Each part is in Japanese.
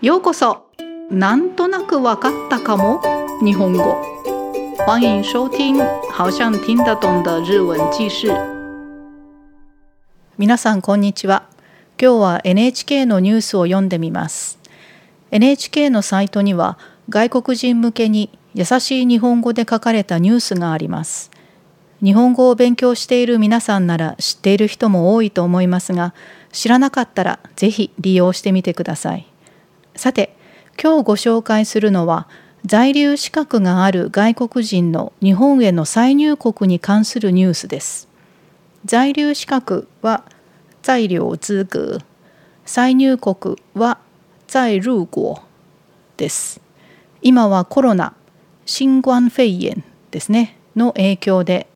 ようこそ。なんとなくわかったかも。日本語。欢迎收听好像听得懂的日文記事皆さんこんにちは。今日は NHK のニュースを読んでみます。NHK のサイトには外国人向けに優しい日本語で書かれたニュースがあります。日本語を勉強している皆さんなら知っている人も多いと思いますが知らなかったらぜひ利用してみてください。さて今日ご紹介するのは在留資格がある外国人の日本への再入国に関するニュースです。在留資格は在留資格、再入国は在入国です。今はコロナ、新冠肺炎ですね、の影響で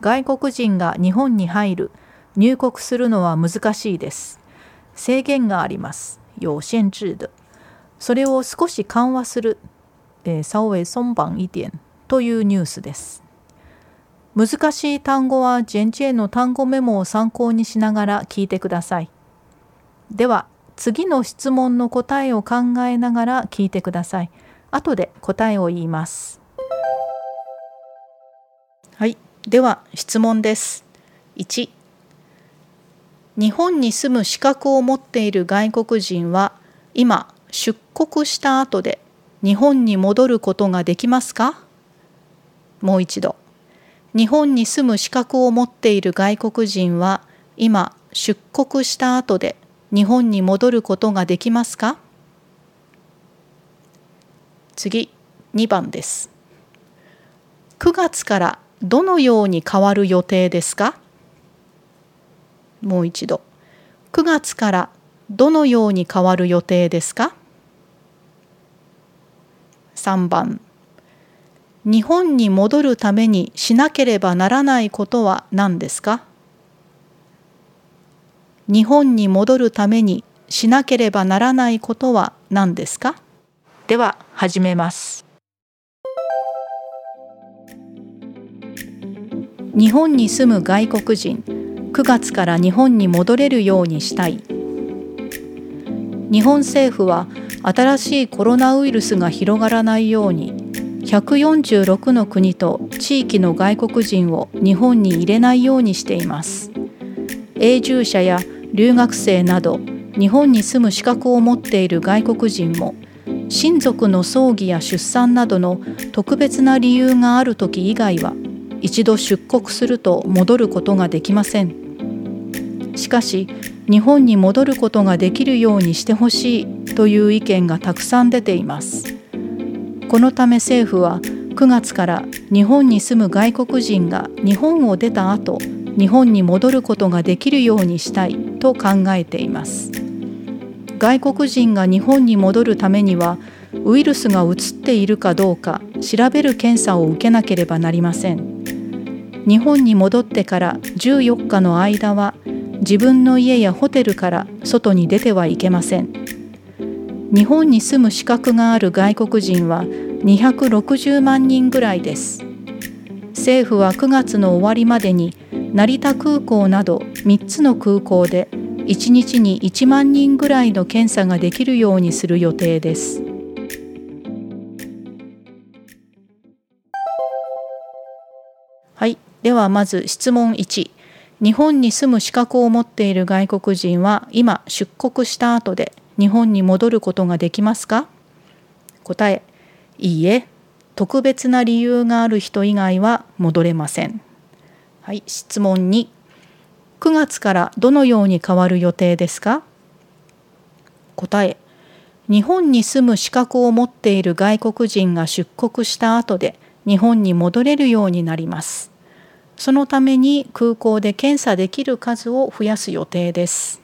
外国人が日本に入る、入国するのは難しいです。制限があります。有限制的。それを少し緩和する、えー、稍微松绑一点というニュースです。難しい単語はジェンチェの単語メモを参考にしながら聞いてください。では次の質問の答えを考えながら聞いてください。後で答えを言います。はい、では質問です。1日本に住む資格を持っている外国人は今出国した後で日本に戻ることができますか？もう一度。日本に住む資格を持っている外国人は今出国した後で日本に戻ることができますか？次2番です。9月からどのように変わる予定ですか？もう一度。9月からどのように変わる予定ですか？3番。日本に戻るためにしなければならないことは何ですか？日本に戻るためにしなければならないことは何ですか？では始めます。日本に住む外国人9月から日本に戻れるようにしたい。日本政府は新しいコロナウイルスが広がらないように146の国と地域の外国人を日本に入れないようにしています。永住者や留学生など日本に住む資格を持っている外国人も親族の葬儀や出産などの特別な理由がある時以外は一度出国すると戻ることができません。しかし日本に戻ることができるようにしてほしいという意見がたくさん出ています。このため政府は9月から日本に住む外国人が日本を出た後日本に戻ることができるようにしたいと考えています。外国人が日本に戻るためにはウイルスが移っているかどうか調べる検査を受けなければなりません。日本に戻ってから14日の間は自分の家やホテルから外に出てはいけません。日本に住む資格がある外国人は260万人ぐらいです。政府は9月の終わりまでに成田空港など3つの空港で1日に1万人ぐらいの検査ができるようにする予定です。はい。ではまず質問1日本に住む資格を持っている外国人は今出国した後で日本に戻ることができますか？答えいいえ。特別な理由がある人以外は戻れません。はい質問2 9月からどのように変わる予定ですか？答え。日本に住む資格を持っている外国人が出国した後で日本に戻れるようになります。そのために空港で検査できる数を増やす予定です。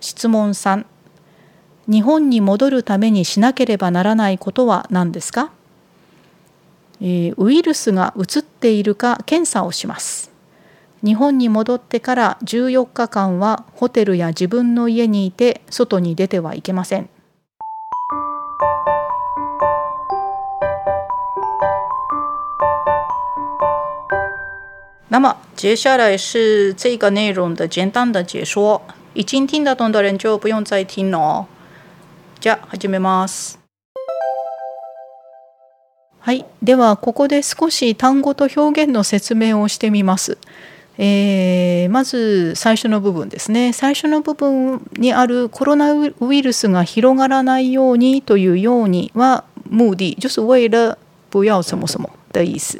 質問3日本に戻るためにしなければならないことは何ですか、えー、ウイルスが移っているか検査をします。日本に戻ってから14日間はホテルや自分の家にいて外に出てはいけません。那么接下来是这个内容的简单的解说，已经听得懂的人就不用再听了哦。じゃあ始めます。はい。ではここで少し単語と表現の説明をしてみます。えー、まず最初の部分ですね。最初の部分にあるコロナウイルスが広がらないようにというようには目的就是为了不要什么什么的意思。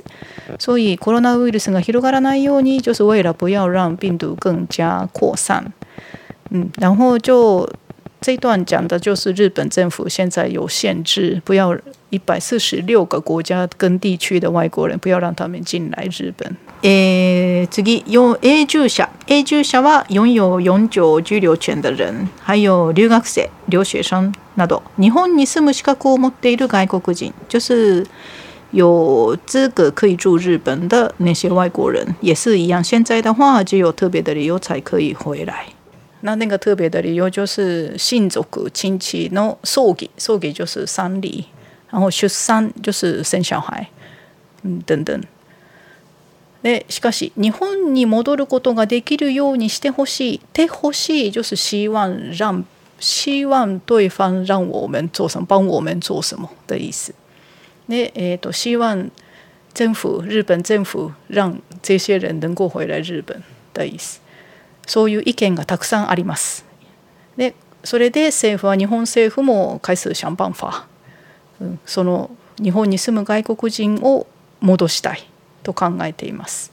所以コロナウイルスが広がらないように就是为了不要让病毒更加扩散。嗯，然后就这段讲的就是日本政府现在有限制，不要一百四十六个国家跟地区的外国人不要让他们进来日本。えー、次永住者永住者は擁有永久居留権的人。还有留学生留学生など。日本に住む資格を持っている外国人。就是有资格可以住日本的那些外国人也是一样现在的话只有特别的理由才可以回来那那个特别的理由就是親族亲戚の葬儀葬儀就是丧礼然后出産就是生小孩嗯等等でしかし日本に戻ることができるようにしてほしい。てほしい就是希望让希望对方让我们做什么，帮我们做什么的意思。 で、えーと、希望政府日本政府让这些人能够回来日本的意思。そういう意見がたくさんあります。で、それで政府は日本政府も開始想办法、うん、その日本に住む外国人を戻したい。と考えています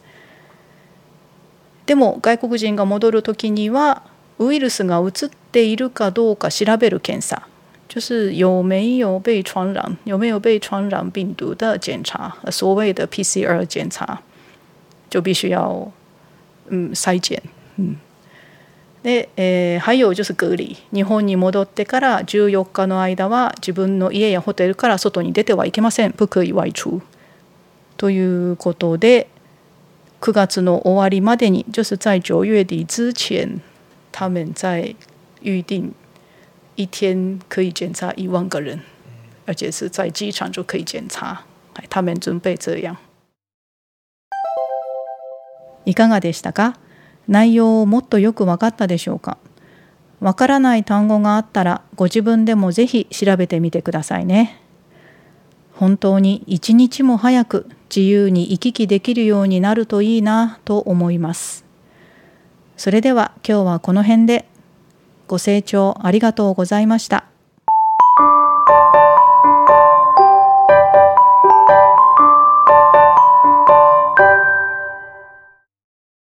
でも外国人が戻る時にはウイルスが移っているかどうか調べる検査就是有没有被传染，有没有被传染病毒的检查，所谓的 PCR 检查，就必须要嗯筛检，嗯。で、えー、还有就是隔離日本に戻ってから14日の間は自分の家やホテルから外に出てはいけません。不可以外出ということで9月の終わりまでに就是在九月底之前他们在预定一天可以检查一万个人，而且是在机场就可以检查。他们準備这样。いかがでしたか？内容をもっとよく分かったでしょうか？わからない単語があったらご自分でもぜひ調べてみてくださいね。本当に一日も早く自由に行き来できるようになるといいなと思います。それでは今日はこの辺でご清聴ありがとうございました。